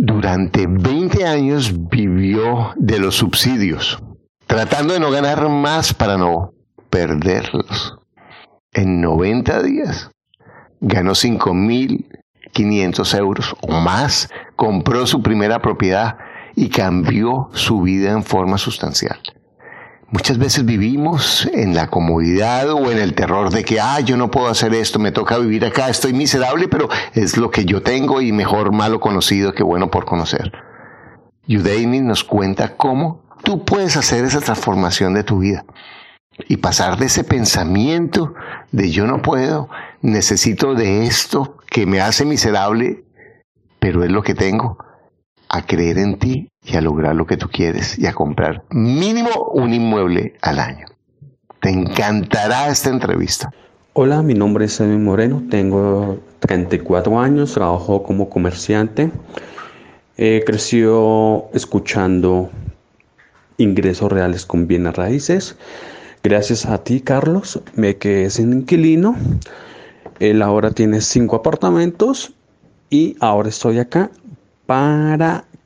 durante 20 años vivió de los subsidios, tratando de no ganar más para no perderlos. En 90 días ganó 5.500 euros o más, compró su primera propiedad y cambió su vida en forma sustancial. Muchas veces vivimos en la comodidad o en el terror de que, ah, yo no puedo hacer esto, me toca vivir acá, estoy miserable, pero es lo que yo tengo y mejor malo conocido que bueno por conocer. Yudaini nos cuenta cómo tú puedes hacer esa transformación de tu vida y pasar de ese pensamiento de yo no puedo, necesito de esto que me hace miserable, pero es lo que tengo, a creer en ti y a lograr lo que tú quieres y a comprar mínimo un inmueble al año. Te encantará esta entrevista. Hola, mi nombre es Edwin Moreno, tengo 34 años, trabajo como comerciante. He crecido escuchando ingresos reales con bienes raíces. Gracias a ti, Carlos, me quedé sin inquilino. Él ahora tiene cinco apartamentos y ahora estoy acá para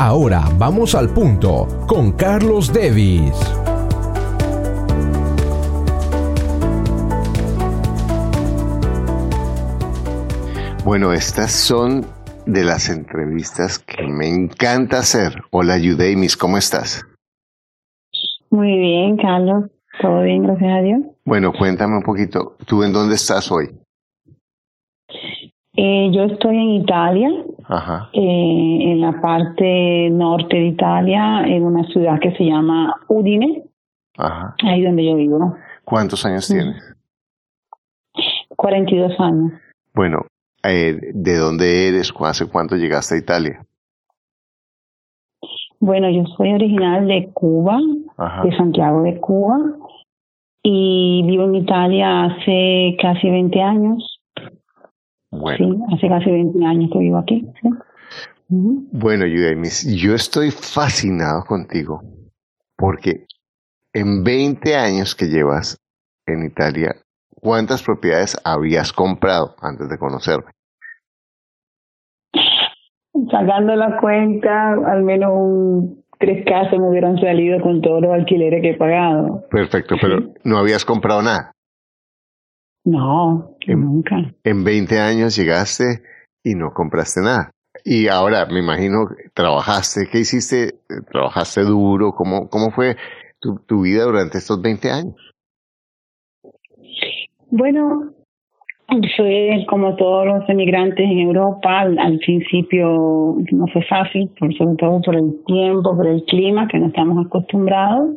Ahora vamos al punto con Carlos Davis. Bueno, estas son de las entrevistas que me encanta hacer. Hola, Yudemis, ¿cómo estás? Muy bien, Carlos. Todo bien, gracias a Dios. Bueno, cuéntame un poquito. ¿Tú en dónde estás hoy? Eh, yo estoy en Italia, eh, en la parte norte de Italia, en una ciudad que se llama Udine, Ajá. ahí donde yo vivo. ¿Cuántos años tienes? 42 años. Bueno, eh, ¿de dónde eres? ¿Hace cuánto llegaste a Italia? Bueno, yo soy original de Cuba, de Santiago de Cuba, y vivo en Italia hace casi 20 años. Sí, hace casi 20 años que vivo aquí. Bueno, yo estoy fascinado contigo porque en 20 años que llevas en Italia, ¿cuántas propiedades habías comprado antes de conocerme? Sacando la cuenta, al menos un, tres casas me hubieran salido con todos los alquileres que he pagado. Perfecto, pero no habías comprado nada. No, nunca. En 20 años llegaste y no compraste nada. Y ahora, me imagino, trabajaste, ¿qué hiciste? ¿Trabajaste duro? ¿Cómo, cómo fue tu, tu vida durante estos 20 años? Bueno, fue como todos los emigrantes en Europa, al, al, principio no fue fácil, por sobre todo por el tiempo, por el clima, que no estamos acostumbrados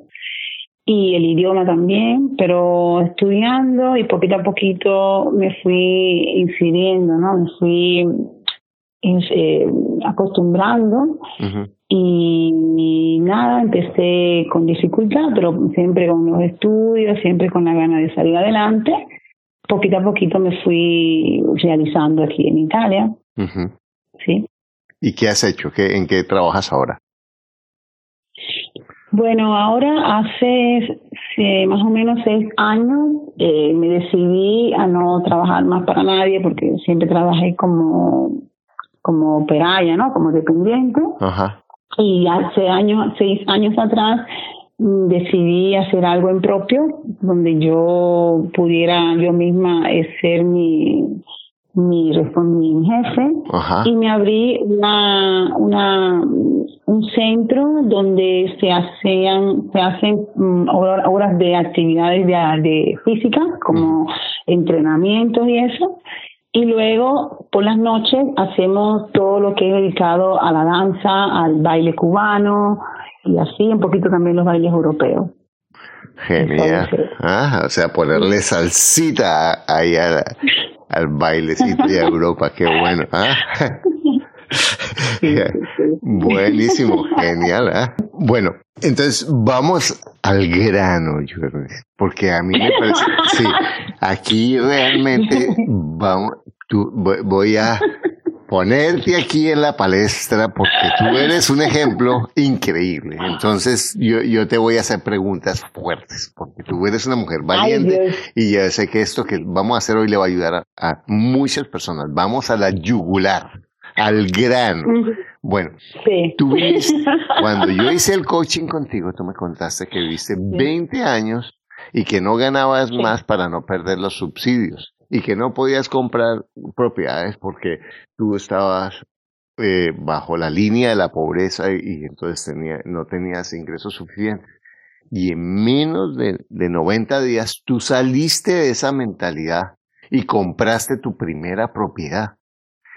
y el idioma también, pero estudiando y poquito a poquito me fui incidiendo, ¿no? Me fui eh, acostumbrando y, nada, empecé con dificultad, pero siempre con los estudios, siempre con la gana de salir adelante. Poquito a poquito me fui realizando aquí en Italia. ¿Sí? ¿Y qué has hecho? ¿Qué, ¿En qué trabajas ahora? Bueno, ahora hace más o menos seis años eh, me decidí a no trabajar más para nadie porque siempre trabajé como como operaria, ¿no? Como dependiente. Ajá. Y hace años, seis años atrás mm, decidí hacer algo en propio donde yo pudiera yo misma ser mi mi, mi jefe y me abrí una, una, un centro donde se hacían, se hacen mm, horas de actividades de, de física como entrenamientos y eso. Y luego por las noches hacemos todo lo que es dedicado a la danza, al baile cubano y así un poquito también los bailes europeos. Genial. Ah, o sea, ponerle salsita ahí a, al bailecito de Europa, qué bueno. ¿ah? Buenísimo, genial. ¿eh? Bueno, entonces vamos al grano, porque a mí me parece, sí, aquí realmente vamos, tú, voy a ponerte aquí en la palestra porque tú eres un ejemplo increíble. Entonces yo, yo te voy a hacer preguntas fuertes porque tú eres una mujer valiente y ya sé que esto que vamos a hacer hoy le va a ayudar a, muchas personas. Vamos a la yugular, al grano. Bueno, tú cuando yo hice el coaching contigo, tú me contaste que viviste 20 años y que no ganabas más para no perder los subsidios y que no podías comprar propiedades porque tú estabas eh, bajo la línea de la pobreza y, entonces tenía, no tenías ingresos suficientes. Y en menos de, de 90 días tú saliste de esa mentalidad y compraste tu primera propiedad.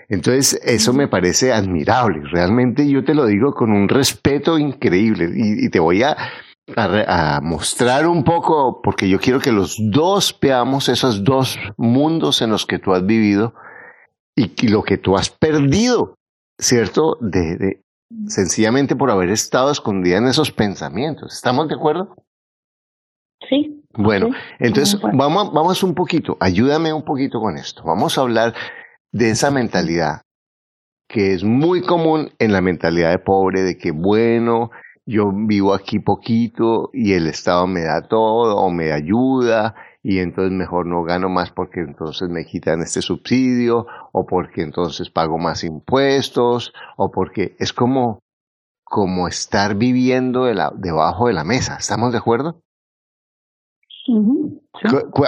Entonces, eso me parece admirable. Realmente yo te lo digo con un respeto increíble y te voy a a, mostrar un poco, porque yo quiero que los dos veamos esos dos mundos en los que tú has vivido y, lo que tú has perdido, ¿cierto? De, sencillamente por haber estado escondida en esos pensamientos. ¿Estamos de acuerdo? Sí. Bueno, entonces vamos, vamos un poquito, ayúdame un poquito con esto. Vamos a hablar de esa mentalidad que es muy común en la mentalidad de pobre, de que bueno, yo vivo aquí poquito y el Estado me da todo o me ayuda y entonces mejor no gano más porque entonces me quitan este subsidio o porque entonces pago más impuestos o porque es como, como estar viviendo de la, debajo de la mesa. ¿Estamos de acuerdo?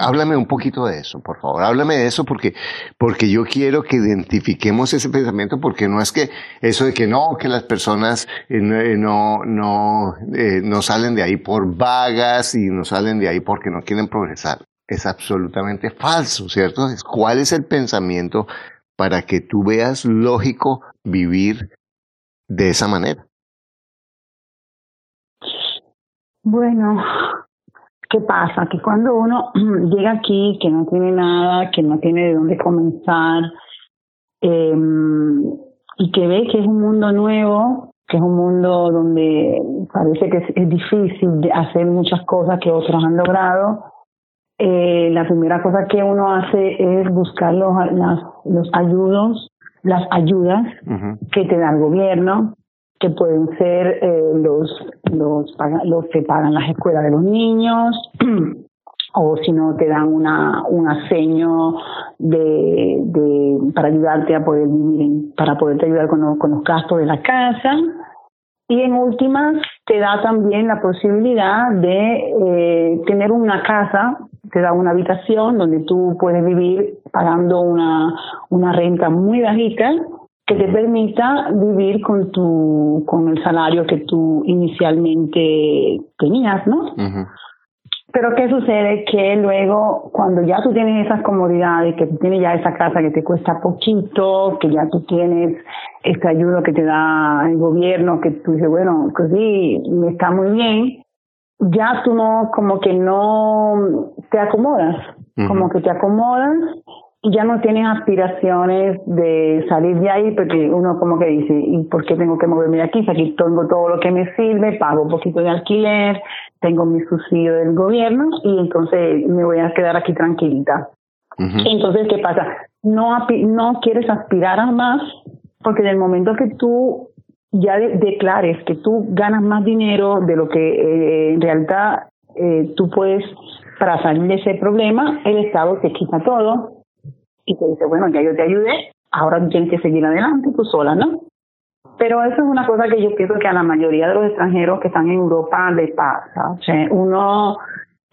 Háblame un poquito de eso, por favor. Háblame de eso porque, porque yo quiero que identifiquemos ese pensamiento porque no es que eso de que no, que las personas eh, no, no, eh, no salen de ahí por vagas y no salen de ahí porque no quieren progresar. Es absolutamente falso, ¿cierto? ¿Cuál es el pensamiento para que tú veas lógico vivir de esa manera? Bueno, ¿Qué pasa? Que cuando uno llega aquí, que no tiene nada, que no tiene de dónde comenzar, eh, y que ve que es un mundo nuevo, que es un mundo donde parece que es, difícil de hacer muchas cosas que otros han logrado, eh, la primera cosa que uno hace es buscar los, las, los ayudos, las ayudas que te da el gobierno, que pueden ser eh, los, los, que pagan las escuelas de los niños, o si no te dan una, un aseño de, de, para ayudarte a poder vivir, para poderte ayudar con, los, con los gastos de la casa. Y en últimas, te da también la posibilidad de eh, tener una casa, te da una habitación donde tú puedes vivir pagando una, una renta muy bajita que te permita vivir con tu con el salario que tú inicialmente tenías, ¿no? Pero ¿qué sucede? Que luego, cuando ya tú tienes esas comodidades, que tú tienes ya esa casa que te cuesta poquito, que ya tú tienes este ayuda que te da el gobierno, que tú dices, bueno, pues sí, me está muy bien, ya tú no, como que no te acomodas, como que te acomodas ya no tienes aspiraciones de salir de ahí porque uno como que dice, ¿y por qué tengo que moverme de aquí? Si aquí tengo todo lo que me sirve, pago un poquito de alquiler, tengo mi subsidio del gobierno y entonces me voy a quedar aquí tranquilita. Entonces, ¿qué pasa? No, no quieres aspirar a más porque en el momento que tú ya declares que tú ganas más dinero de lo que eh, en realidad eh, tú puedes para salir de ese problema, el Estado te quita todo y te dice, bueno, ya yo te ayudé, ahora tienes que seguir adelante tú sola, ¿no? Pero eso es una cosa que yo pienso que a la mayoría de los extranjeros que están en Europa les pasa. O uno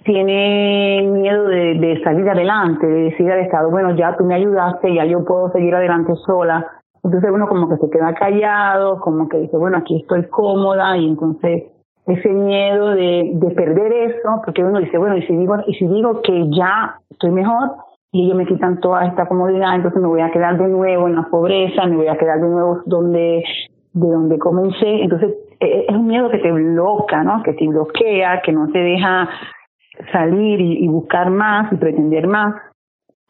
tiene miedo de, de salir adelante, de decir al Estado, bueno, ya tú me ayudaste, ya yo puedo seguir adelante sola. Entonces uno como que se queda callado, como que dice, bueno, aquí estoy cómoda y entonces ese miedo de, de perder eso, porque uno dice, bueno, y si digo, y si digo que ya estoy mejor, y ellos me quitan toda esta comodidad, entonces me voy a quedar de nuevo en la pobreza, me voy a quedar de nuevo donde de donde comencé, entonces e, e, es un miedo que te bloquea, ¿no? Que te bloquea, que no te deja salir y, buscar más y pretender más.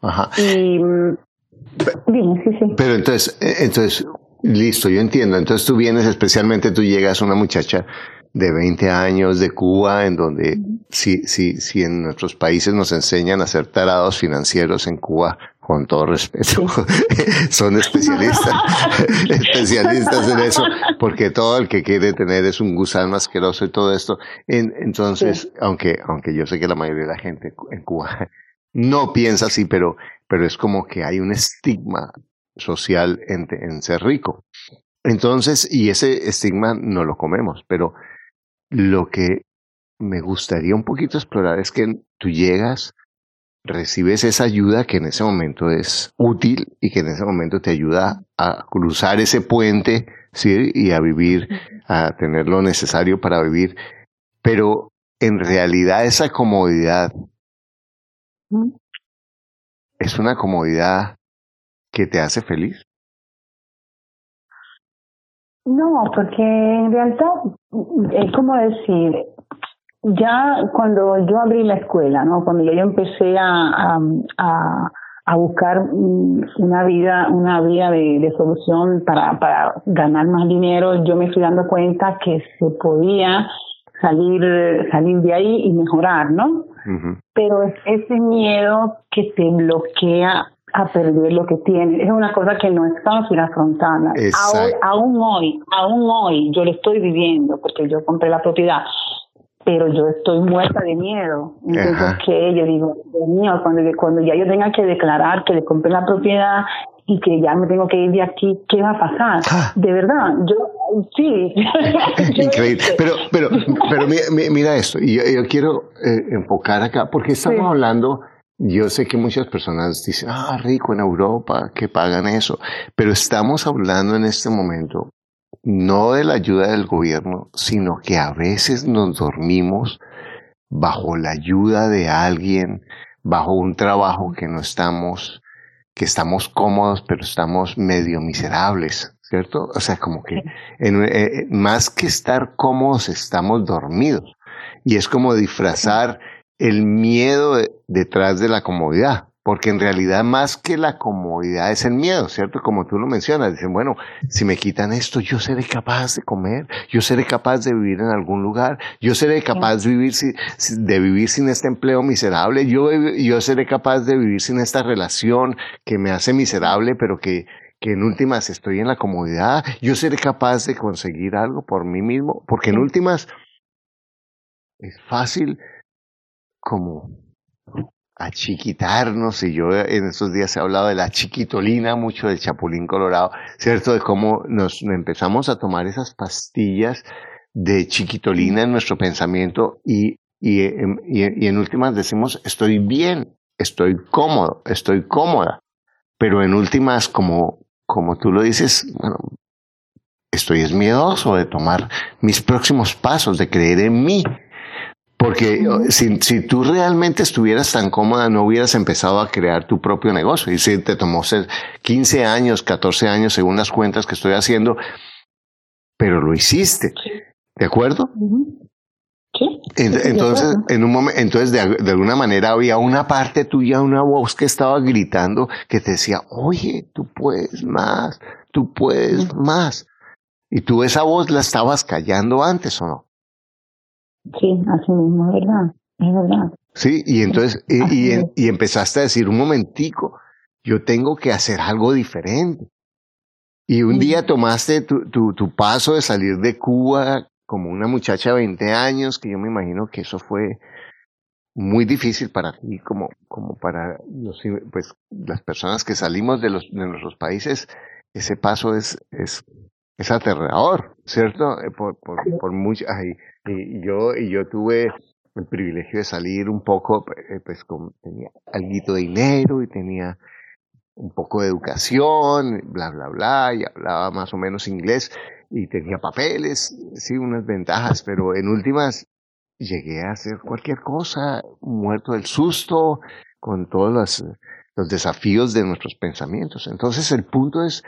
Ajá. Y mm, sí, sí. Pero entonces, e, entonces Listo, yo entiendo. Entonces tú vienes, especialmente tú llegas una muchacha de 20 años de Cuba, en donde si, si, si en nuestros países nos enseñan a ser tarados financieros en Cuba, con todo respeto, son especialistas, especialistas en eso, porque todo el que quiere tener es un gusano asqueroso y todo esto. entonces, aunque, aunque yo sé que la mayoría de la gente en Cuba no piensa así, pero, pero es como que hay un estigma social en, en ser rico. Entonces, y ese estigma no lo comemos, pero lo que me gustaría un poquito explorar es que tú llegas, recibes esa ayuda que en ese momento es útil y que en ese momento te ayuda a cruzar ese puente, ¿sí? Y a vivir, a tener lo necesario para vivir. Pero en realidad esa comodidad es una comodidad que te hace feliz? No, porque en realidad es como decir, ya cuando yo abrí la escuela, ¿no? Cuando yo empecé a, a, a buscar una vida, una vía de, de, solución para, para ganar más dinero, yo me fui dando cuenta que se podía salir, salir de ahí y mejorar, ¿no? Pero es ese miedo que te bloquea a perder lo que tiene. Es una cosa que no es fácil afrontarla. Aún, aún hoy, aún hoy yo lo estoy viviendo porque yo compré la propiedad, pero yo estoy muerta de miedo. Entonces, que yo digo, Dios mío, cuando, cuando ya yo tenga que declarar que le compré la propiedad y que ya me tengo que ir de aquí, ¿qué va a pasar? Ah. De verdad, yo sí. Increíble. Pero, pero, pero mira, esto, y yo, quiero eh, enfocar acá, porque estamos hablando yo sé que muchas personas dicen, ah, rico en Europa, que pagan eso, pero estamos hablando en este momento no de la ayuda del gobierno, sino que a veces nos dormimos bajo la ayuda de alguien, bajo un trabajo que no estamos, que estamos cómodos, pero estamos medio miserables, ¿cierto? O sea, como que en, eh, eh, más que estar cómodos, estamos dormidos. Y es como disfrazar el miedo detrás de la comodidad, porque en realidad más que la comodidad es el miedo, ¿cierto? Como tú lo mencionas, dicen, bueno, si me quitan esto, yo seré capaz de comer, yo seré capaz de vivir en algún lugar, yo seré capaz de vivir, de vivir sin este empleo miserable, yo, yo seré capaz de vivir sin esta relación que me hace miserable, pero que, que en últimas estoy en la comodidad, yo seré capaz de conseguir algo por mí mismo, porque en últimas es fácil como achiquitarnos, y yo en estos días he hablado de la chiquitolina, mucho del chapulín colorado, ¿cierto? De cómo nos empezamos a tomar esas pastillas de chiquitolina en nuestro pensamiento y, y, y, en últimas decimos, estoy bien, estoy cómodo, estoy cómoda, pero en últimas, como, como tú lo dices, bueno, estoy es miedoso de tomar mis próximos pasos, de creer en mí, porque si, si, tú realmente estuvieras tan cómoda, no hubieras empezado a crear tu propio negocio. Y si te tomó 15 años, 14 años, según las cuentas que estoy haciendo, pero lo hiciste. ¿De acuerdo? Sí. Entonces, en un momento, entonces de, de, alguna manera había una parte tuya, una voz que estaba gritando que te decía, oye, tú puedes más, tú puedes más. Y tú esa voz la estabas callando antes o no? Sí, así mismo, es verdad, es verdad. Sí, y entonces, y, y, empezaste a decir, un momentico, yo tengo que hacer algo diferente. Y un día tomaste tu, tu, tu, paso de salir de Cuba como una muchacha de 20 años, que yo me imagino que eso fue muy difícil para ti, como, como para los, pues, las personas que salimos de, los, de nuestros países, ese paso es, es, es aterrador, ¿cierto? Eh, por, por, por mucho, ay, y yo, y yo tuve el privilegio de salir un poco, eh, pues con, tenía algo de dinero y tenía un poco de educación, bla, bla, bla, y hablaba más o menos inglés y tenía papeles, sí, unas ventajas, pero en últimas llegué a hacer cualquier cosa, muerto del susto, con todos los, los desafíos de nuestros pensamientos. Entonces el punto es,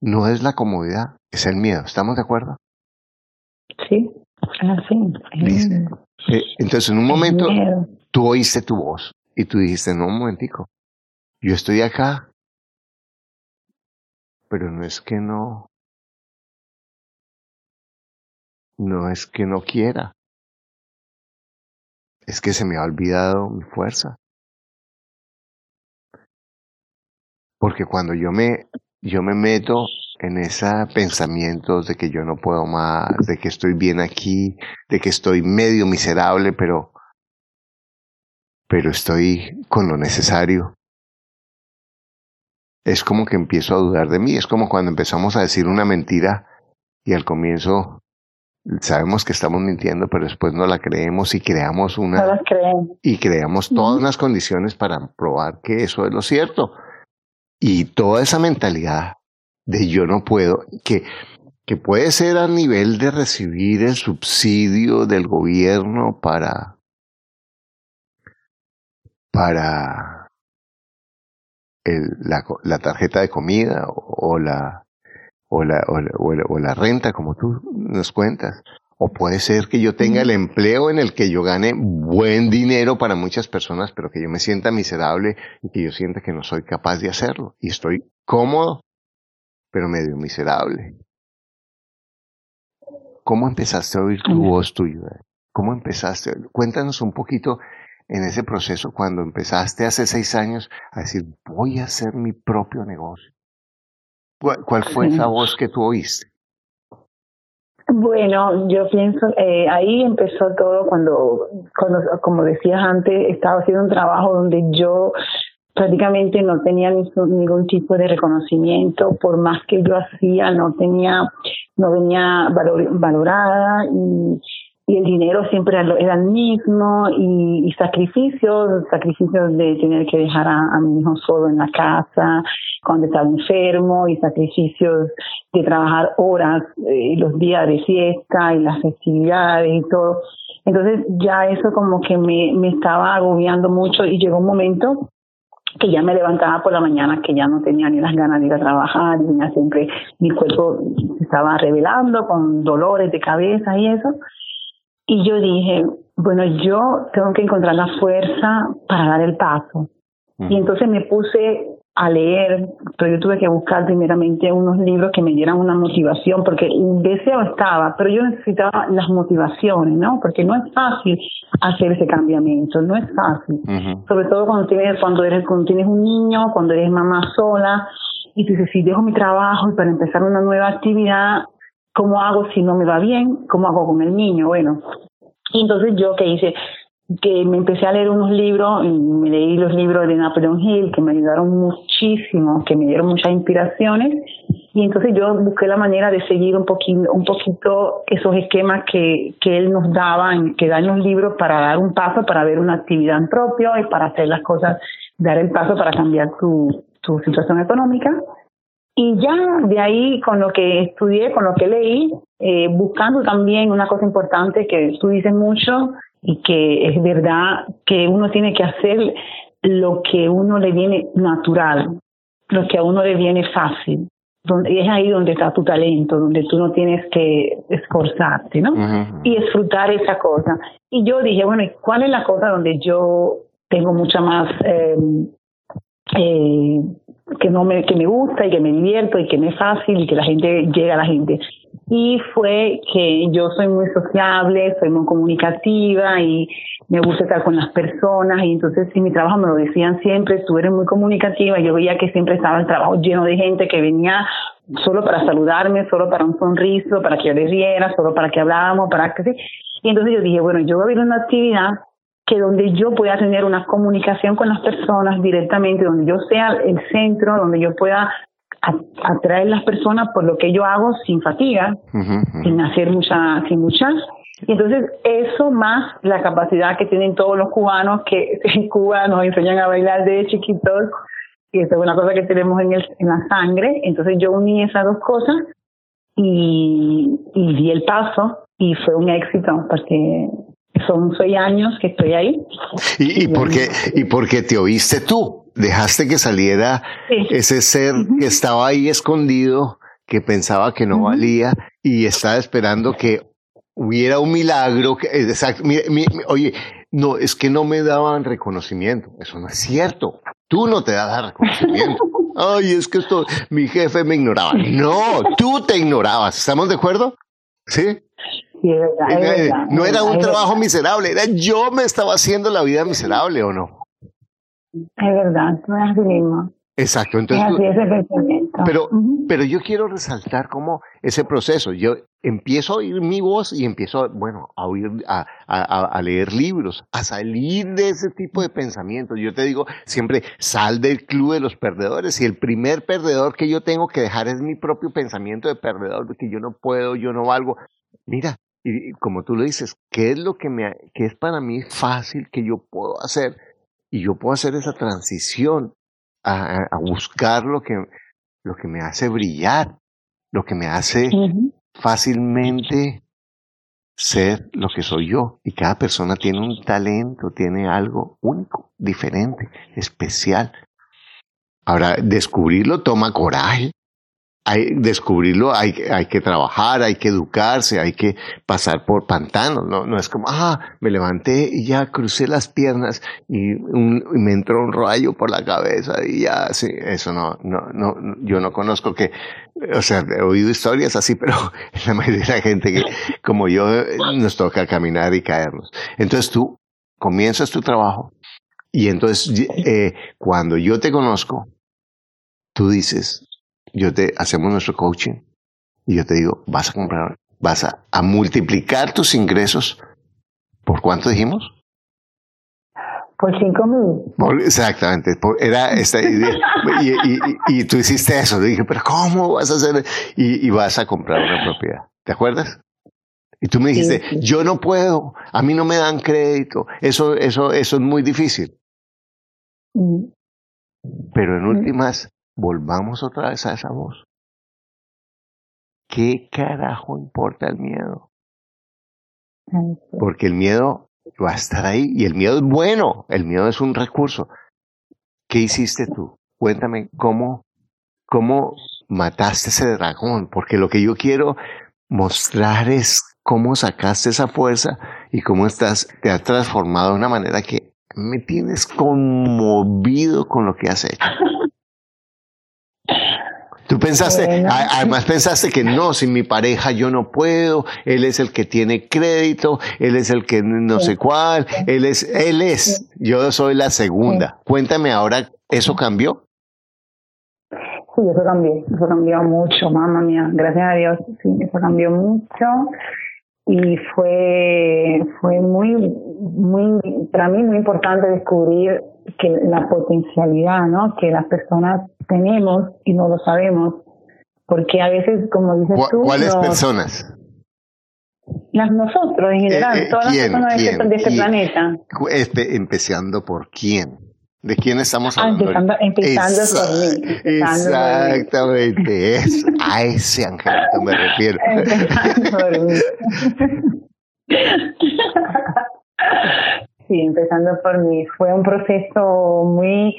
no es la comodidad, es el miedo. ¿Estamos de acuerdo? Sí. Ah, eh, entonces, en un momento, tú oíste tu voz y tú dijiste, no, un momentico, yo estoy acá pero no es que no, no es que no quiera, es que se me ha olvidado mi fuerza. Porque cuando yo me, yo me meto en esos pensamientos de que yo no puedo más, de que estoy bien aquí, de que estoy medio miserable, pero, pero estoy con lo necesario. Es como que empiezo a dudar de mí, es como cuando empezamos a decir una mentira y al comienzo sabemos que estamos mintiendo, pero después no la creemos y creamos una no creemos. y creamos todas las condiciones para probar que eso es lo cierto. Y toda esa mentalidad de yo no puedo, que, que puede ser a nivel de recibir el subsidio del gobierno para, para el, la, tarjeta de comida o, la, o, la, o, la, o la renta, como tú nos cuentas. O puede ser que yo tenga el empleo en el que yo gane buen dinero para muchas personas, pero que yo me sienta miserable y que yo sienta que no soy capaz de hacerlo. Y estoy cómodo pero medio miserable. ¿Cómo empezaste a oír tu voz tuya? ¿Cómo empezaste? Cuéntanos un poquito en ese proceso cuando empezaste hace seis años a decir, voy a hacer mi propio negocio. ¿Cuál fue esa voz que tú oíste? Bueno, yo pienso, eh, ahí empezó todo cuando, cuando, como decías antes, estaba haciendo un trabajo donde yo prácticamente no tenía ningún tipo de reconocimiento, por más que yo hacía, no tenía, no venía valorada y, y el dinero siempre era el mismo y, y, sacrificios, sacrificios de tener que dejar a, mi hijo solo en la casa cuando estaba enfermo y sacrificios de trabajar horas eh, los días de fiesta y las festividades y todo. Entonces ya eso como que me, me estaba agobiando mucho y llegó un momento que ya me levantaba por la mañana, que ya no tenía ni las ganas de ir a trabajar, tenía siempre, mi cuerpo se estaba revelando con dolores de cabeza y eso. Y yo dije, bueno, yo tengo que encontrar la fuerza para dar el paso. Y entonces me puse a leer, pero yo tuve que buscar primeramente unos libros que me dieran una motivación, porque el deseo estaba, pero yo necesitaba las motivaciones, ¿no? Porque no es fácil hacer ese cambiamiento, no es fácil. Sobre todo cuando tienes, cuando eres, cuando tienes un niño, cuando eres mamá sola, y dices, si dejo mi trabajo y para empezar una nueva actividad, ¿cómo hago si no me va bien? ¿Cómo hago con el niño? Bueno, y entonces yo que hice, que me empecé a leer unos libros, me leí los libros de Napoleon Hill, que me ayudaron muchísimo, que me dieron muchas inspiraciones, y entonces yo busqué la manera de seguir un poquito, un poquito esos esquemas que, que él nos daba, que dan los libros para dar un paso, para ver una actividad en propio y para hacer las cosas, dar el paso para cambiar tu, tu situación económica. Y ya de ahí, con lo que estudié, con lo que leí, eh, buscando también una cosa importante que tú dices mucho, y que es verdad que uno tiene que hacer lo que uno le viene natural, lo que a uno le viene fácil. Donde, es ahí donde está tu talento, donde tú no tienes que esforzarte, ¿no? Y disfrutar esa cosa. Y yo dije, bueno, ¿cuál es la cosa donde yo tengo mucha más eh, eh, que no me que me gusta y que me divierto y que me es fácil y que la gente llega a la gente. Y fue que yo soy muy sociable, soy muy comunicativa y me gusta estar con las personas. Y entonces en mi trabajo me lo decían siempre, tú eres muy comunicativa, yo veía que siempre estaba el trabajo lleno de gente que venía solo para saludarme, solo para un sonriso, para que yo les riera, solo para que habláramos, para que sí. Y entonces yo dije, bueno, yo voy a abrir una actividad que donde yo pueda tener una comunicación con las personas directamente, donde yo sea el centro, donde yo pueda atraer las personas por lo que yo hago sin fatiga, sin hacer mucha, sin muchas. Y entonces eso más la capacidad que tienen todos los cubanos que en Cuba nos enseñan a bailar de chiquitos, y eso es una cosa que tenemos en, el, en la sangre. Entonces yo uní esas dos cosas y, y di el paso y fue un éxito porque son seis años que estoy ahí. ¿Y, y, por, qué, ¿Y por qué te oíste tú? dejaste que saliera ese ser que estaba ahí escondido, que pensaba que no valía y estaba esperando que hubiera un milagro. Que, exacto, oye, no, es que no me daban reconocimiento. Eso no es cierto. Tú no te das reconocimiento. Ay, es que esto, mi jefe me ignoraba. No, tú te ignorabas. ¿Estamos de acuerdo? ¿Sí? No era un trabajo miserable, era yo me estaba haciendo la vida miserable o no. Es verdad, no es así mismo. Exacto, Es entonces tú- así ese pensamiento. Pero, pero yo quiero resaltar cómo ese proceso, yo empiezo a oír mi voz y empiezo, bueno, a oír, a, a- leer libros, a salir de ese tipo de pensamientos. Yo te digo, siempre sal del club de los perdedores y el primer perdedor que yo tengo que dejar es mi propio pensamiento de perdedor, de que yo no puedo, yo no valgo. Mira, y, como tú lo dices, ¿qué es lo que me, que es para mí fácil que yo puedo hacer? Y yo puedo hacer esa transición a, buscar lo que, lo que me hace brillar, lo que me hace fácilmente ser lo que soy yo. Y cada persona tiene un talento, tiene algo único, diferente, especial. Ahora, descubrirlo toma coraje. Hay, descubrirlo hay, hay que trabajar, hay que educarse, hay que pasar por pantanos. No, no es como, ah, me levanté y ya crucé las piernas y, un- y me entró un rayo por la cabeza y ya, sí, eso no, no, no, yo no conozco que, o sea, he oído historias así, pero la mayoría de la gente que, como yo, nos toca caminar y caernos. Entonces tú comienzas tu trabajo y entonces eh, cuando yo te conozco, tú dices, yo te hacemos nuestro coaching y yo te digo, vas a comprar, vas a, a multiplicar tus ingresos. ¿Por cuánto dijimos? Por cinco mil. Por- exactamente, por- era esta idea. Y, y- y- y tú hiciste eso. Dije, pero ¿cómo vas a hacer? Y, y vas a comprar una propiedad. ¿Te acuerdas? Y tú me dijiste, Sí, sí. yo no puedo, a mí no me dan crédito, eso, eso, eso es muy difícil. Mm. Pero en Mm. últimas, volvamos otra vez a esa voz. ¿Qué carajo importa el miedo? Porque el miedo va a estar ahí y el miedo es bueno, el miedo es un recurso. ¿Qué hiciste tú? Cuéntame cómo, cómo mataste ese dragón, porque lo que yo quiero mostrar es cómo sacaste esa fuerza y cómo estás, te has transformado de una manera que me tienes conmovido con lo que has hecho. Tú pensaste, Bueno. a- además pensaste que no, sin mi pareja yo no puedo, él es el que tiene crédito, él es el que no Sí. sé cuál, él es, él es, yo soy la segunda. Cuéntame ahora, ¿eso cambió? Sí, eso cambió, eso cambió mucho, mamá mía, gracias a Dios, sí, eso cambió mucho y fue fue muy muy para mí muy importante descubrir que la potencialidad, ¿no? que las personas tenemos y no lo sabemos, porque a veces como dices ¿Cu- tú, ¿Cuáles personas? las nosotros en general, Eh, eh, todas las personas de este, de este planeta, este, empezando por quién. ¿De quién estamos Ah, hablando? empezando- empezando mí. Exactamente, es, a ese angelito me refiero. Empezando por mí. Sí, empezando por mí. Fue un proceso muy,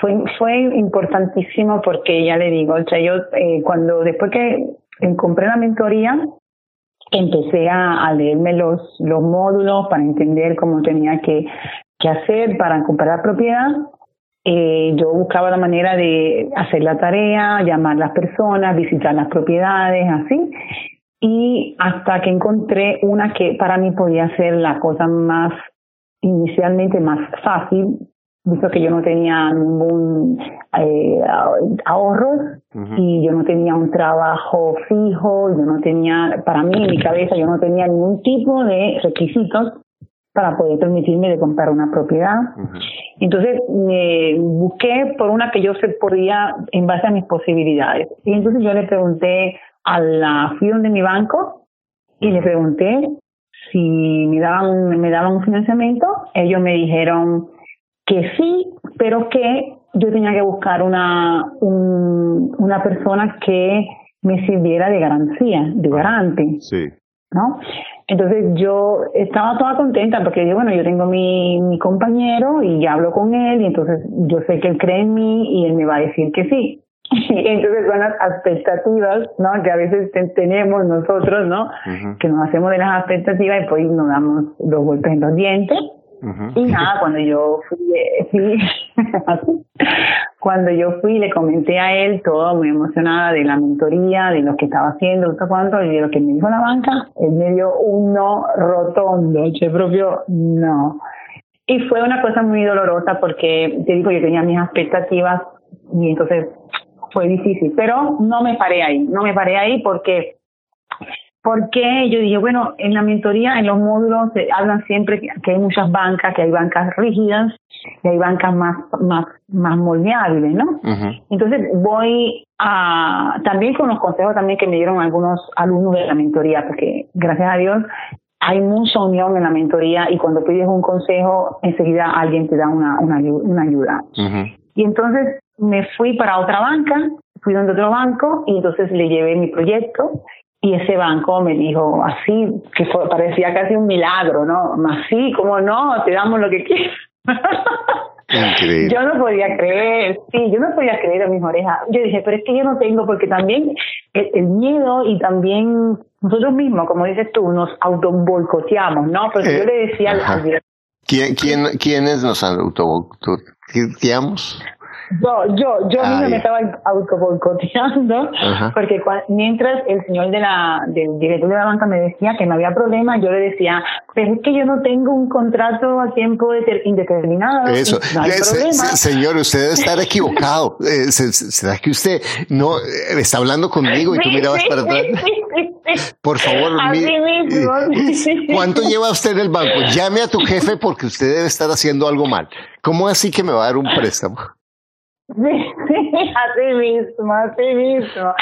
fue, fue importantísimo porque ya le digo, o sea, yo eh, cuando, después que compré la mentoría, empecé a, a leerme los, los módulos para entender cómo tenía que, que hacer para comprar propiedad. Eh, yo buscaba la manera de hacer la tarea, llamar a las personas, visitar las propiedades, así. Y hasta que encontré una que para mí podía ser la cosa más, inicialmente más fácil, visto que yo no tenía ningún eh, ahorros Ujú. y yo no tenía un trabajo fijo, yo no tenía, para mí en mi cabeza yo no tenía ningún tipo de requisitos para poder permitirme de comprar una propiedad. Entonces me busqué por una que yo se podía en base a mis posibilidades. Y entonces yo le pregunté a la fui donde mi banco y le pregunté si me daban un, me daban un financiamiento. Ellos me dijeron que sí, pero que yo tenía que buscar una un- una persona que me sirviera de garantía, de garante. Sí. ¿No? Entonces yo estaba toda contenta porque yo, bueno, yo tengo mi, mi compañero y ya hablo con él y entonces yo sé que él cree en mí y él me va a decir que sí. entonces son las expectativas, ¿no? Que a veces te- tenemos nosotros, ¿no? Que nos hacemos de las expectativas y pues nos damos los golpes en los dientes. Y nada, cuando yo fui, cuando yo fui le comenté a él todo muy emocionada de la mentoría, de lo que estaba haciendo, no cuánto, y de lo que me dijo la banca, él me dio un no rotondo, che propio no. Y fue una cosa muy dolorosa porque, te digo, yo tenía mis expectativas y entonces fue difícil, pero no me paré ahí, no me paré ahí porque porque yo dije, bueno, en la mentoría, en los módulos, se hablan siempre que hay muchas bancas, que hay bancas rígidas y hay bancas más, más, más moldeables, ¿no? Entonces voy a, también con los consejos también que me dieron algunos alumnos de la mentoría, porque gracias a Dios hay mucha unión en la mentoría y cuando pides un consejo, enseguida alguien te da una, una, una ayuda. Y entonces me fui para otra banca, fui donde otro banco y entonces le llevé mi proyecto y ese banco me dijo así, que parecía casi un milagro, ¿no? Así, como no, te damos lo que quieras. Yo no podía creer, sí, yo no podía creer a mis orejas. Yo dije, pero es que yo no tengo, porque también el, miedo y también nosotros mismos, como dices tú, nos autobolcoteamos, ¿no? Porque yo le decía al, ¿Quién, quién, ¿Quiénes nos autobolcoteamos? Yo, yo, yo misma me estaba autoboicoteando porque mientras el señor de la, del director de la banca me decía que no había problema, yo le decía, pero es que yo no tengo un contrato a tiempo indeterminado. Eso, no hay problema. señor, usted debe estar equivocado. Eh, ¿Será que usted no eh, está hablando conmigo y tú mirabas para atrás? Por favor, ¿cuánto lleva usted en el banco? Llame a tu jefe porque usted debe estar haciendo algo mal. ¿Cómo así que me va a dar un préstamo? Sí, así mismo, así mismo.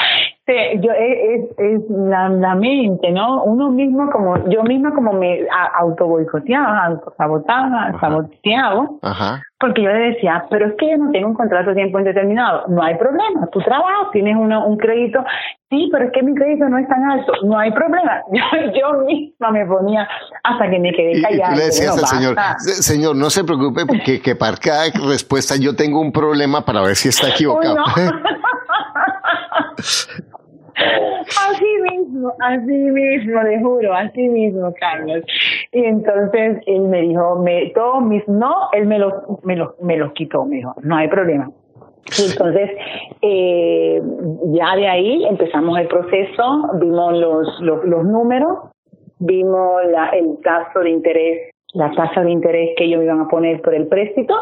Sí, yo, es, es la, la, mente, ¿no? Uno mismo, como yo misma, como me auto boicoteaba, auto sabotaba, saboteaba, porque yo le decía, pero es que yo no tengo un contrato de tiempo indeterminado. No hay problema, tú trabajas, tienes uno, un crédito. Sí, pero es que mi crédito no es tan alto. No hay problema. Yo, yo misma me ponía hasta que me quedé callada. Y, le decías al señor, señor, no se preocupe, porque que para cada respuesta yo tengo un problema para ver si está equivocado. Así mismo, así mismo, le juro, así mismo, Carlos. Y entonces él me dijo, me, todos mis no, él me los, me los, me los quitó, me dijo, no hay problema. Y entonces, eh, ya de ahí empezamos el proceso, vimos los, los, los números, vimos la, el caso de interés, la tasa de interés que ellos iban a poner por el préstamo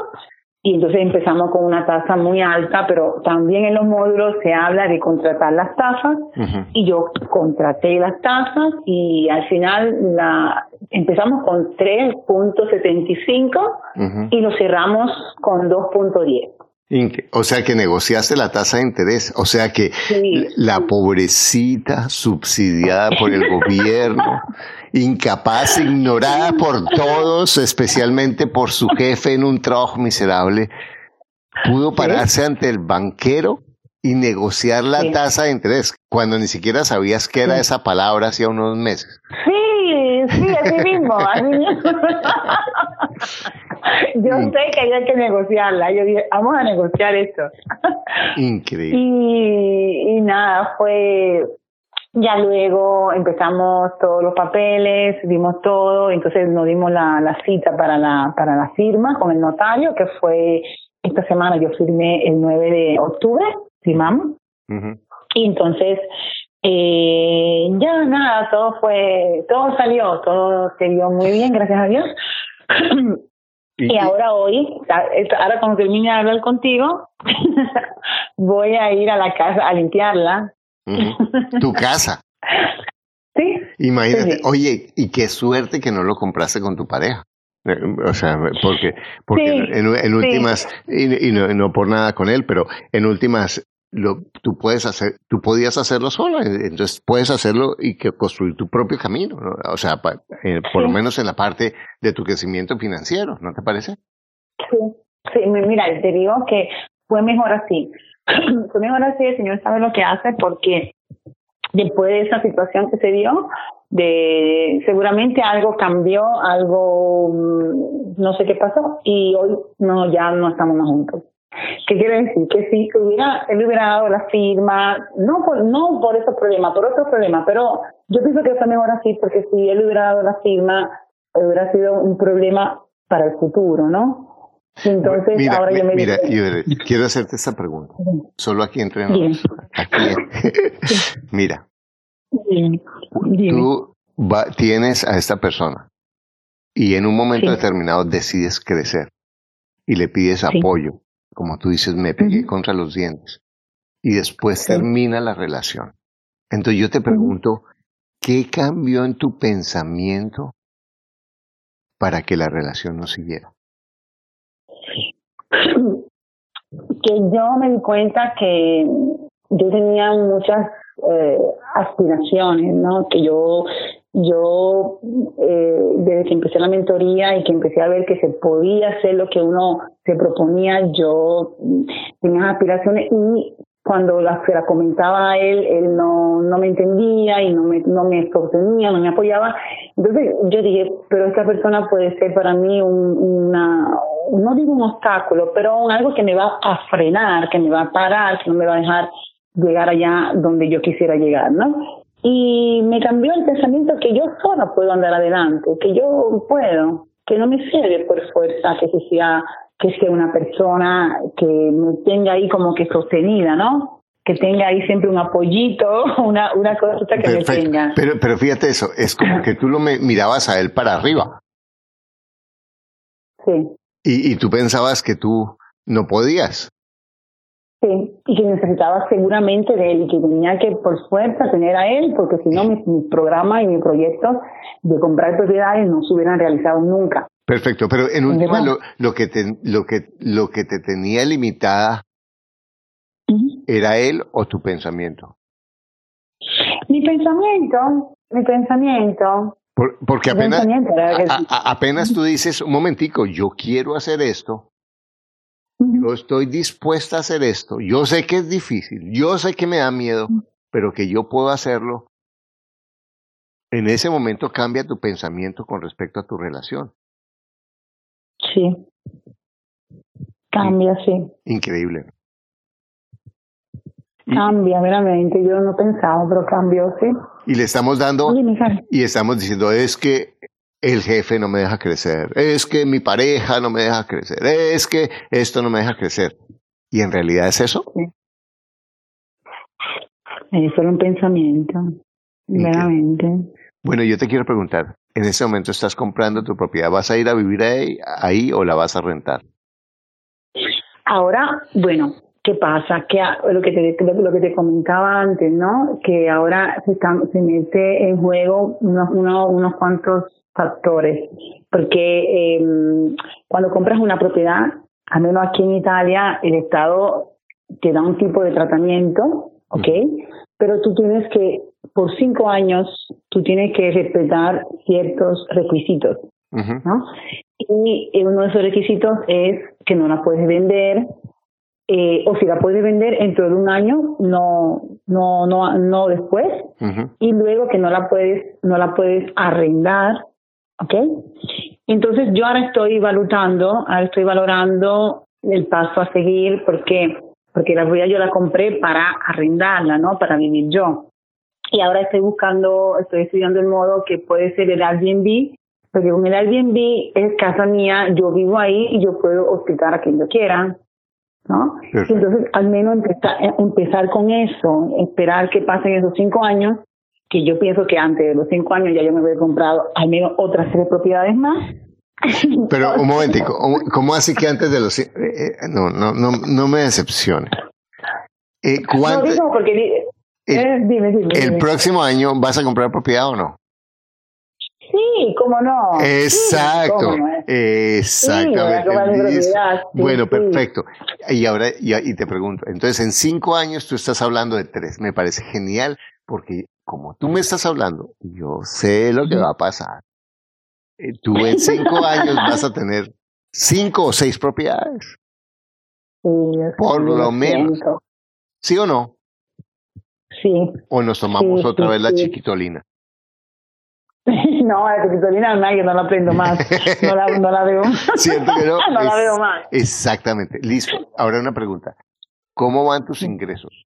y entonces empezamos con una tasa muy alta, pero también en los módulos se habla de contratar las tasas. Y yo contraté las tasas y al final la empezamos con 3.75 y lo cerramos con 2.10. O sea que negociaste la tasa de interés, o sea que la pobrecita subsidiada por el gobierno, incapaz, ignorada por todos, especialmente por su jefe en un trabajo miserable, pudo pararse ante el banquero y negociar la tasa de interés cuando ni siquiera sabías qué era esa palabra hacía unos meses. Sí, sí, así mismo. Así mismo. Yo sé que hay que negociarla. Yo dije, vamos a negociar esto. Increíble. Y, y nada, fue. Ya luego empezamos todos los papeles, dimos todo, entonces nos dimos la, la cita para la, para la firma con el notario, que fue esta semana, yo firmé el 9 de octubre, firmamos. Y entonces, eh, ya nada, todo fue, todo salió, todo se dio muy bien, gracias a Dios. Y, ahora hoy, ahora cuando termine de hablar contigo, voy a ir a la casa a limpiarla. Tu casa. Sí. Imagínate, oye, y qué suerte que no lo compraste con tu pareja. Eh, o sea, porque, porque en, últimas, y, no, no, por nada con él, pero en últimas lo, tú puedes hacer, tú podías hacerlo solo, eh, entonces puedes hacerlo y que construir tu propio camino, o sea, eh, por lo menos en la parte de tu crecimiento financiero, ¿no te parece? Sí, sí, mira, te digo que fue mejor así, fue mejor así, el Señor sabe lo que hace porque después de esa situación que se dio, de seguramente algo cambió, algo mm, no sé qué pasó y hoy no ya no estamos más juntos. ¿Qué quiere decir? Que si hubiera, él hubiera dado la firma, no por, no por esos problemas, por otros problemas, pero yo pienso que fue mejor así, porque si él hubiera dado la firma, hubiera sido un problema para el futuro, ¿no? Entonces, mira, ahora yo me mira, quiero hacerte esta pregunta. Solo aquí entre nosotros. Aquí. mira. Tú tienes a esta persona y en un momento determinado decides crecer y le pides apoyo. Como tú dices, me pegué contra los dientes. Y después termina la relación. Entonces yo te pregunto, ¿qué cambió en tu pensamiento para que la relación no siguiera? Que yo me di cuenta que yo tenía muchas eh, aspiraciones, ¿no? Que yo, yo eh, desde que empecé la mentoría y que empecé a ver que se podía hacer lo que uno se proponía, yo tenía aspiraciones y cuando la, se la comentaba a él, él no, no me entendía y no me, no me sostenía, no me apoyaba. Entonces yo dije, pero esta persona puede ser para mí un, una, no digo un obstáculo, pero algo que me va a frenar, que me va a parar, que no me va a dejar llegar allá donde yo quisiera llegar, ¿no? Y me cambió el pensamiento que yo sola puedo andar adelante, que yo puedo, que no me sirve por fuerza que se sea que sea una persona que me tenga ahí como que sostenida, ¿no? Que tenga ahí siempre un apoyito, una, una cosa que me tenga. Pero, pero fíjate eso, es como que tú lo mirabas a él para arriba. Sí. Y, y tú pensabas que tú no podías. Y que necesitaba seguramente de él y que tenía que por fuerza tener a él, porque si no mi, mi programa y mi proyecto de comprar propiedades no se hubieran realizado nunca. Perfecto, pero en última lo, lo, que te, lo que lo que te tenía limitada era él o tu pensamiento. Mi pensamiento, mi pensamiento. porque apenas, apenas tú dices, un momentico, yo quiero hacer esto, yo estoy dispuesta a hacer esto, yo sé que es difícil, yo sé que me da miedo, pero que yo puedo hacerlo. En ese momento cambia tu pensamiento con respecto a tu relación. Sí. Cambia, sí. Increíble. Cambia, veramente. Yo no pensaba, pero cambió, sí. Y le estamos dando. y estamos diciendo, es que el jefe no me deja crecer. Es que mi pareja no me deja crecer. Es que esto no me deja crecer. ¿Y en realidad es eso? Sí. Era un pensamiento. Veramente. Bueno, yo te quiero preguntar, en ese momento estás comprando tu propiedad, ¿vas a ir a vivir ahí, o la vas a rentar? Ahora, bueno, ¿qué pasa? Que lo que te, lo que te comentaba antes, ¿no? Que ahora se, se mete en juego unos, unos, cuantos factores, porque eh, cuando compras una propiedad, al menos aquí en Italia, el Estado te da un tipo de tratamiento, ¿ok? Pero tú tienes que por cinco años tú tienes que respetar ciertos requisitos, ¿no? Y uno de esos requisitos es que no la puedes vender, eh, o si la puedes vender dentro de un año, no, no, no, no después, y luego que no la puedes, no la puedes arrendar, ¿ok? Entonces yo ahora estoy valutando, ahora estoy valorando el paso a seguir, porque porque la voy yo la compré para arrendarla, ¿no? Para vivir yo y ahora estoy buscando, estoy estudiando el modo que puede ser el Airbnb, porque con el Airbnb es casa mía, yo vivo ahí y yo puedo hospitar a quien yo quiera, ¿no? Entonces, al menos empezar, eh, empezar con eso, esperar que pasen esos cinco años, que yo pienso que antes de los cinco años ya yo me hubiera comprado al menos otras tres propiedades más. Pero un momentico, ¿cómo así que antes de los... Eh, eh, no, no, no, no me decepcione. Eh, No digo porque el, eh, ¿El próximo año vas a comprar propiedad o no? Sí, cómo no. Exacto, exactamente. bueno, perfecto. Y ahora, y, te pregunto, entonces en cinco años tú estás hablando de tres. Me parece genial porque como tú me estás hablando, yo sé lo que va a pasar. Eh, tú en cinco años vas a tener cinco o seis propiedades. Por lo menos. ¿Sí o no? Sí. ¿O nos tomamos otra vez la chiquitolina? No, la chiquitolina no, yo no la aprendo más. No la, no la veo. Siento que no. no la veo más. Exactamente. Listo. Ahora una pregunta. ¿Cómo van tus ingresos?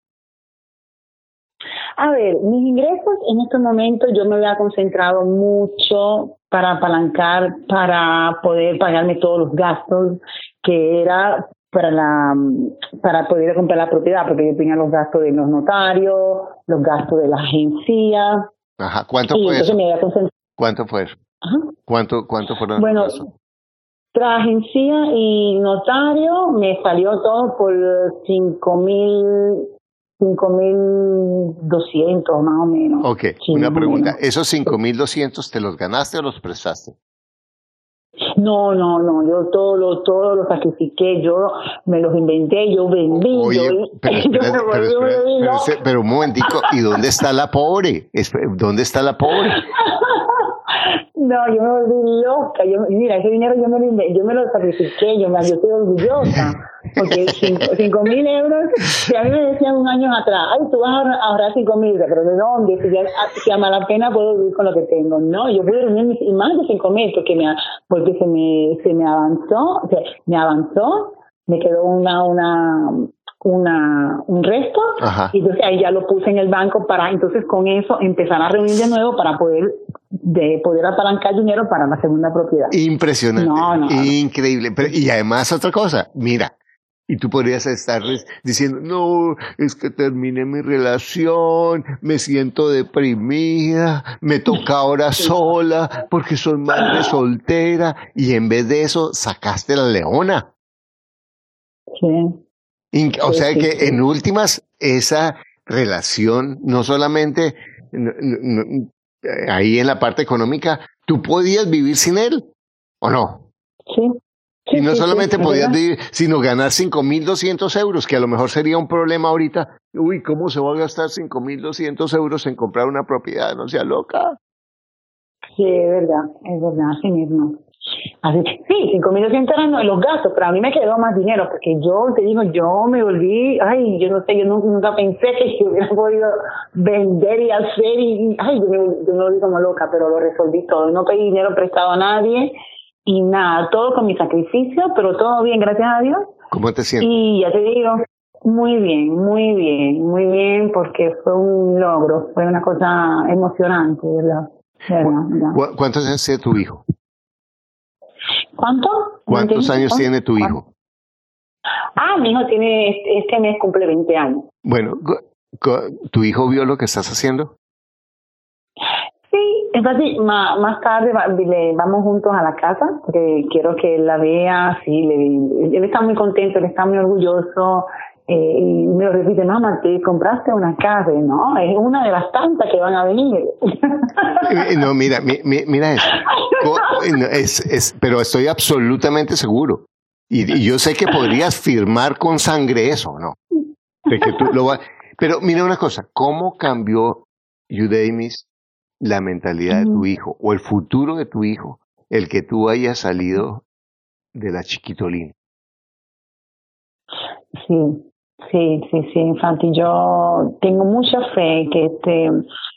A ver, mis ingresos en este momento yo me había concentrado mucho para apalancar, para poder pagarme todos los gastos que era para la para poder comprar la propiedad, porque yo tenía los gastos de los notarios, los gastos de la agencia. Ajá, ¿cuánto fue eso? ¿Cuánto fue eso? Ajá. ¿Cuánto, cuánto fueron Bueno, tras agencia y notario me salió todo por cinco mil 5.200 más o menos. Ok, una pregunta. ¿Esos 5.200 te los ganaste o los prestaste? No, no, no, yo todo lo, todo lo sacrifiqué, yo me los inventé, yo vendí, yo, pero, un momentico, ¿y dónde está la pobre? ¿Dónde está la pobre? No, yo me volví loca. Yo, mira, ese dinero yo me lo, yo me lo sacrifiqué, yo, me, yo estoy orgullosa. Porque cinco mil euros, si a mí me decían un año atrás, ay, tú vas a ahorrar cinco mil, pero ¿de dónde? Si, ya, si a mala pena puedo vivir con lo que tengo. No, yo pude reunir más de cinco mil porque, me, porque se, me, se me avanzó, o sea, me avanzó, me quedó una, una, una, un resto y entonces ahí ya lo puse en el banco para entonces con eso empezar a reunir de nuevo para poder de poder apalancar dinero para la segunda propiedad. Impresionante, increíble. y además otra cosa, mira, y tú podrías estar diciendo, no, es que terminé mi relación, me siento deprimida, me toca ahora sola, porque soy madre soltera, y en vez de eso sacaste la leona. Sí o sea que en últimas, esa relación, no solamente ahí en la parte económica, tú podías vivir sin él, ¿o no? Sí. y no solamente podías vivir, sino ganar 5.200 euros, que a lo mejor sería un problema ahorita. Uy, ¿cómo se va a gastar 5.200 euros en comprar una propiedad? No sea loca. Sí, es verdad, es verdad, así mismo. Así sí, 5.200 eran los gastos, pero a mí me quedó más dinero, porque yo te digo, yo me volví, ay, yo no sé, yo nunca, pensé que hubiera podido vender y hacer, y, ay, yo me, yo me volví como loca, pero lo resolví todo. No pedí dinero prestado a nadie, y nada, todo con mi sacrificio, pero todo bien, gracias a Dios. ¿Cómo te sientes? Y ya te digo, muy bien, muy bien, muy bien, porque fue un logro, fue una cosa emocionante, ¿verdad? ¿Cuántos años tiene tu hijo? ¿Cuánto? ¿Cuántos años tiene tu hijo? Ah, mi hijo tiene, este mes cumple 20 años. Bueno, ¿tu hijo vio lo que estás haciendo? Sí, entonces más, más tarde vamos juntos a la casa, porque quiero que él la vea, sí, le, él está muy contento, él está muy orgulloso, eh, y me lo repite, mamá, te compraste una casa, ¿no? Es una de las tantas que van a venir. Eh, no, mira, mira eso. Es, es, pero estoy absolutamente seguro. Y, yo sé que podrías firmar con sangre eso, ¿no? De que tú lo Pero mira una cosa, ¿cómo cambió Eudemis la mentalidad de tu hijo o el futuro de tu hijo el que tú hayas salido de la chiquitolina? Sí, Sí, sí, sí, Infanti. Yo tengo mucha fe que este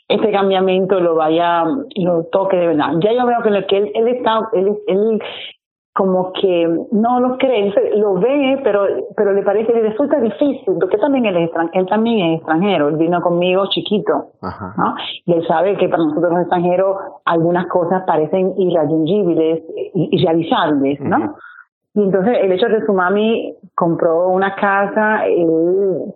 este cambiamiento lo vaya, lo toque de verdad. Ya yo veo que, lo que él, él está, él, él como que no lo cree, lo ve, pero pero le parece, le resulta difícil, porque también él es, él también es extranjero, él vino conmigo chiquito, ¿no? Y él sabe que para nosotros los extranjeros algunas cosas parecen irrealizables, irrealizables, ¿no? Y entonces el hecho de que su mami compró una casa, él,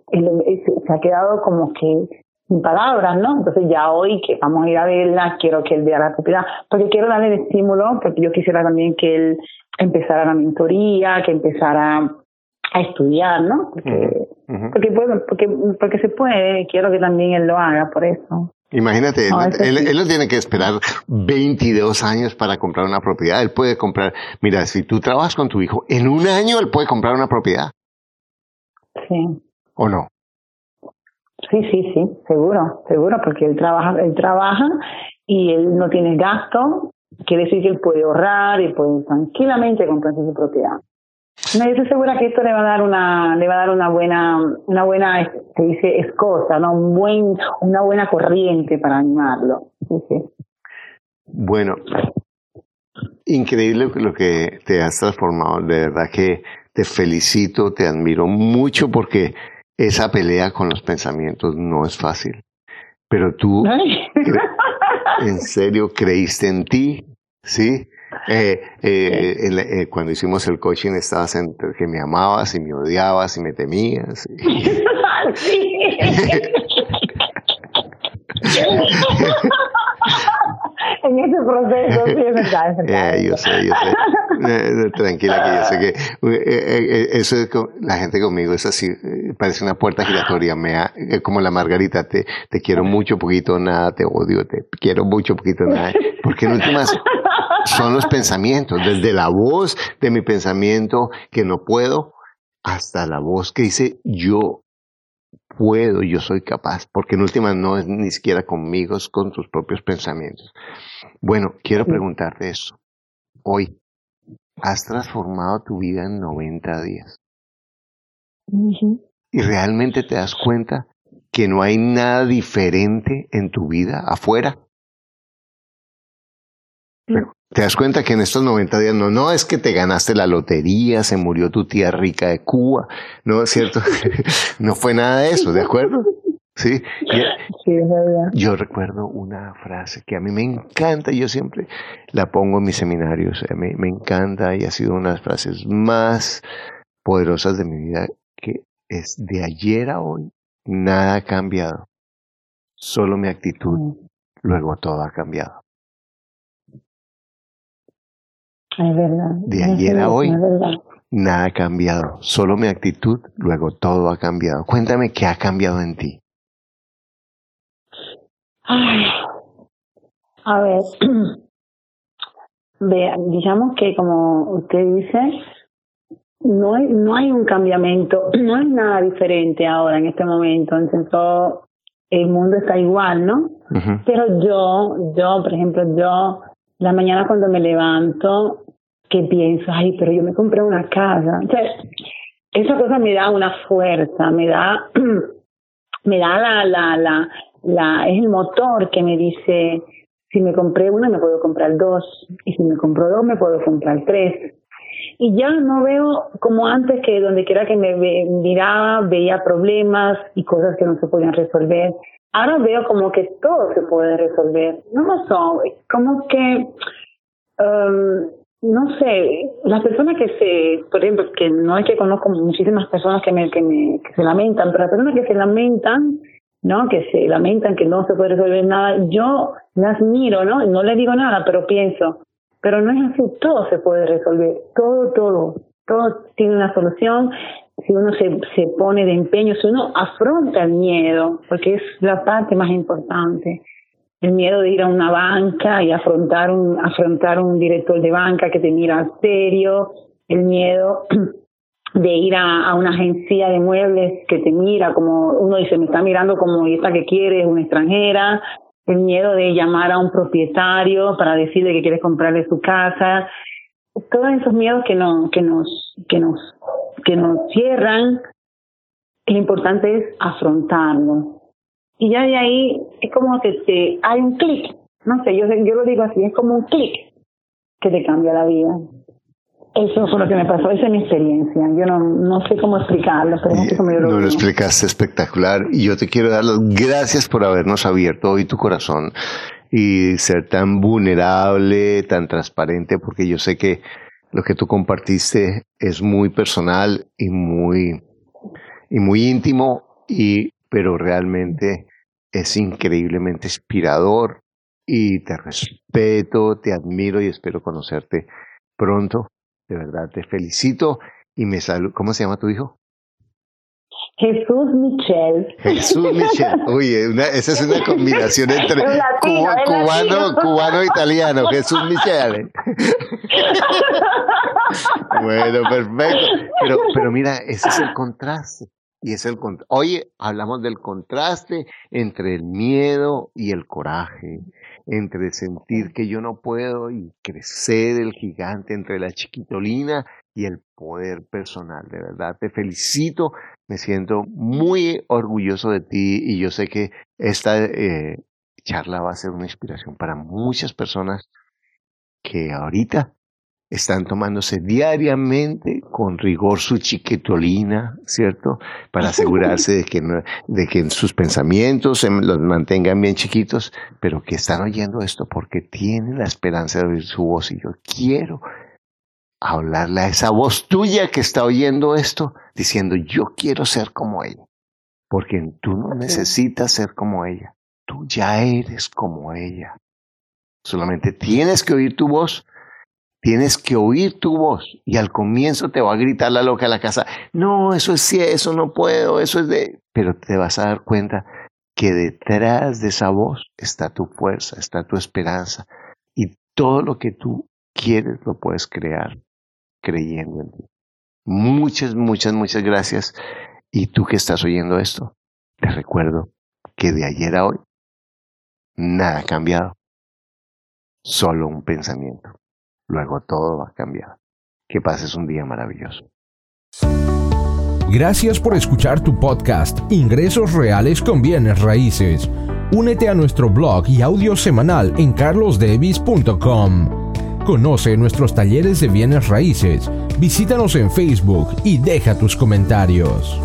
se ha quedado como que sin palabras, ¿no? Entonces ya hoy que vamos a ir a verla, quiero que él vea la propiedad, porque quiero darle el estímulo, porque yo quisiera también que él empezara la mentoría, que empezara a estudiar, ¿no? Porque, porque, porque, porque se puede, quiero que también él lo haga por eso. Imagínate, él, él, no tiene que esperar 22 años para comprar una propiedad. Él puede comprar, mira, si tú trabajas con tu hijo, en un año él puede comprar una propiedad. Sí. ¿O no? Sí, sí, sí, seguro, seguro, porque él trabaja, él trabaja y él no tiene gasto, quiere decir que él puede ahorrar y puede tranquilamente comprarse su propiedad. No, yo estoy segura que esto le va a dar una, le va a dar una buena, una buena, se dice escosa, ¿no? Un buen, una buena corriente para animarlo. Bueno, increíble lo que te has transformado. De verdad que te felicito, te admiro mucho porque esa pelea con los pensamientos no es fácil. Pero tú, en serio, creíste en ti, Sí. Eh, eh, eh, cuando hicimos el coaching estabas entre que me amabas y me odiabas y me temías. sí. en ese proceso, sí, es verdad, es verdad. yo sé, yo sé. Eh, tranquila, que yo sé que eh, eh, eso es la gente conmigo es así, parece una puerta giratoria, me como la margarita, te, te quiero mucho, poquito, nada, te odio, te quiero mucho, poquito, nada. Porque en últimas son los pensamientos, desde la voz de mi pensamiento que no puedo, hasta la voz que dice yo puedo, yo soy capaz, porque en última no es ni siquiera conmigo, es con tus propios pensamientos. Bueno, quiero preguntarte eso. Hoy, ¿has transformado tu vida en 90 días? ¿Y realmente te das cuenta que no hay nada diferente en tu vida afuera? Te das cuenta que en estos 90 días no, no es que te ganaste la lotería, se murió tu tía rica de Cuba, no es cierto, no fue nada de eso, ¿de acuerdo? Sí, yo recuerdo una frase que a mí me encanta, yo siempre la pongo en mis seminarios, me, me encanta y ha sido una de las frases más poderosas de mi vida, que es de ayer a hoy, nada ha cambiado, solo mi actitud, mm. luego todo ha cambiado. Es verdad. De ayer a hoy, nada ha cambiado. Solo mi actitud, luego todo ha cambiado. Cuéntame qué ha cambiado en ti. Ay, a ver, vea, digamos que como usted dice, no hay, no hay un cambiamiento, no hay nada diferente ahora en este momento. Entonces todo el mundo está igual, ¿no? Pero yo, yo, por ejemplo, yo la mañana cuando me levanto, que pienso, ay, pero yo me compré una casa. O sea, esa cosa me da una fuerza, me da, me da la, la, la, la, es el motor que me dice, si me compré una, me puedo comprar dos, y si me compro dos, me puedo comprar tres. Y ya no veo como antes que donde quiera que me miraba, veía problemas y cosas que no se podían resolver. Ahora veo como que todo se puede resolver. No lo sé, como que um, no sé, las personas que se, por ejemplo, que no es que conozco muchísimas personas que, me, que, me, que se lamentan, pero las personas que se lamentan, ¿no? Que se lamentan que no se puede resolver nada, yo las miro, ¿no? No le digo nada, pero pienso, pero no es así, todo se puede resolver, todo, todo, todo tiene una solución si uno se, se pone de empeño, si uno afronta el miedo, porque es la parte más importante el miedo de ir a una banca y afrontar un, afrontar un director de banca que te mira serio, el miedo de ir a, una agencia de muebles que te mira como uno dice, me está mirando como esta que quiere, es una extranjera, el miedo de llamar a un propietario para decirle que quieres comprarle su casa, todos esos miedos que no, que nos, que nos, que nos cierran, lo importante es afrontarlos y ya de ahí es como que te, hay un clic, no sé, yo, yo lo digo así, es como un clic que te cambia la vida. Eso fue lo que me pasó, esa es mi experiencia. Yo no, no sé cómo explicarlo, pero no sé cómo yo lo No lo explicaste espectacular y yo te quiero dar las gracias por habernos abierto hoy tu corazón y ser tan vulnerable, tan transparente, porque yo sé que lo que tú compartiste es muy personal y muy, y muy íntimo y pero realmente es increíblemente inspirador y te respeto, te admiro y espero conocerte pronto. De verdad, te felicito y me saludo. ¿Cómo se llama tu hijo? Jesús Michel. Jesús Michel. Uy, esa es una combinación entre cubano, cubano italiano. Jesús Michel. bueno, perfecto. Pero, pero mira, ese es el contraste. Y es el Oye, hablamos del contraste entre el miedo y el coraje, entre sentir que yo no puedo y crecer el gigante, entre la chiquitolina y el poder personal. De verdad, te felicito, me siento muy orgulloso de ti y yo sé que esta eh, charla va a ser una inspiración para muchas personas que ahorita están tomándose diariamente con rigor su chiquitolina, ¿cierto? Para asegurarse de que, de que sus pensamientos se los mantengan bien chiquitos, pero que están oyendo esto porque tienen la esperanza de oír su voz. Y yo quiero hablarle a esa voz tuya que está oyendo esto, diciendo, yo quiero ser como ella. Porque tú no necesitas ser como ella, tú ya eres como ella. Solamente tienes que oír tu voz Tienes que oír tu voz y al comienzo te va a gritar la loca de la casa, no, eso es eso no puedo, eso es de... Pero te vas a dar cuenta que detrás de esa voz está tu fuerza, está tu esperanza y todo lo que tú quieres lo puedes crear creyendo en ti. Muchas, muchas, muchas gracias. Y tú que estás oyendo esto, te recuerdo que de ayer a hoy nada ha cambiado, solo un pensamiento. Luego todo va a cambiar. Que pases un día maravilloso. Gracias por escuchar tu podcast Ingresos Reales con Bienes Raíces. Únete a nuestro blog y audio semanal en carlosdevis.com. Conoce nuestros talleres de bienes raíces, visítanos en Facebook y deja tus comentarios.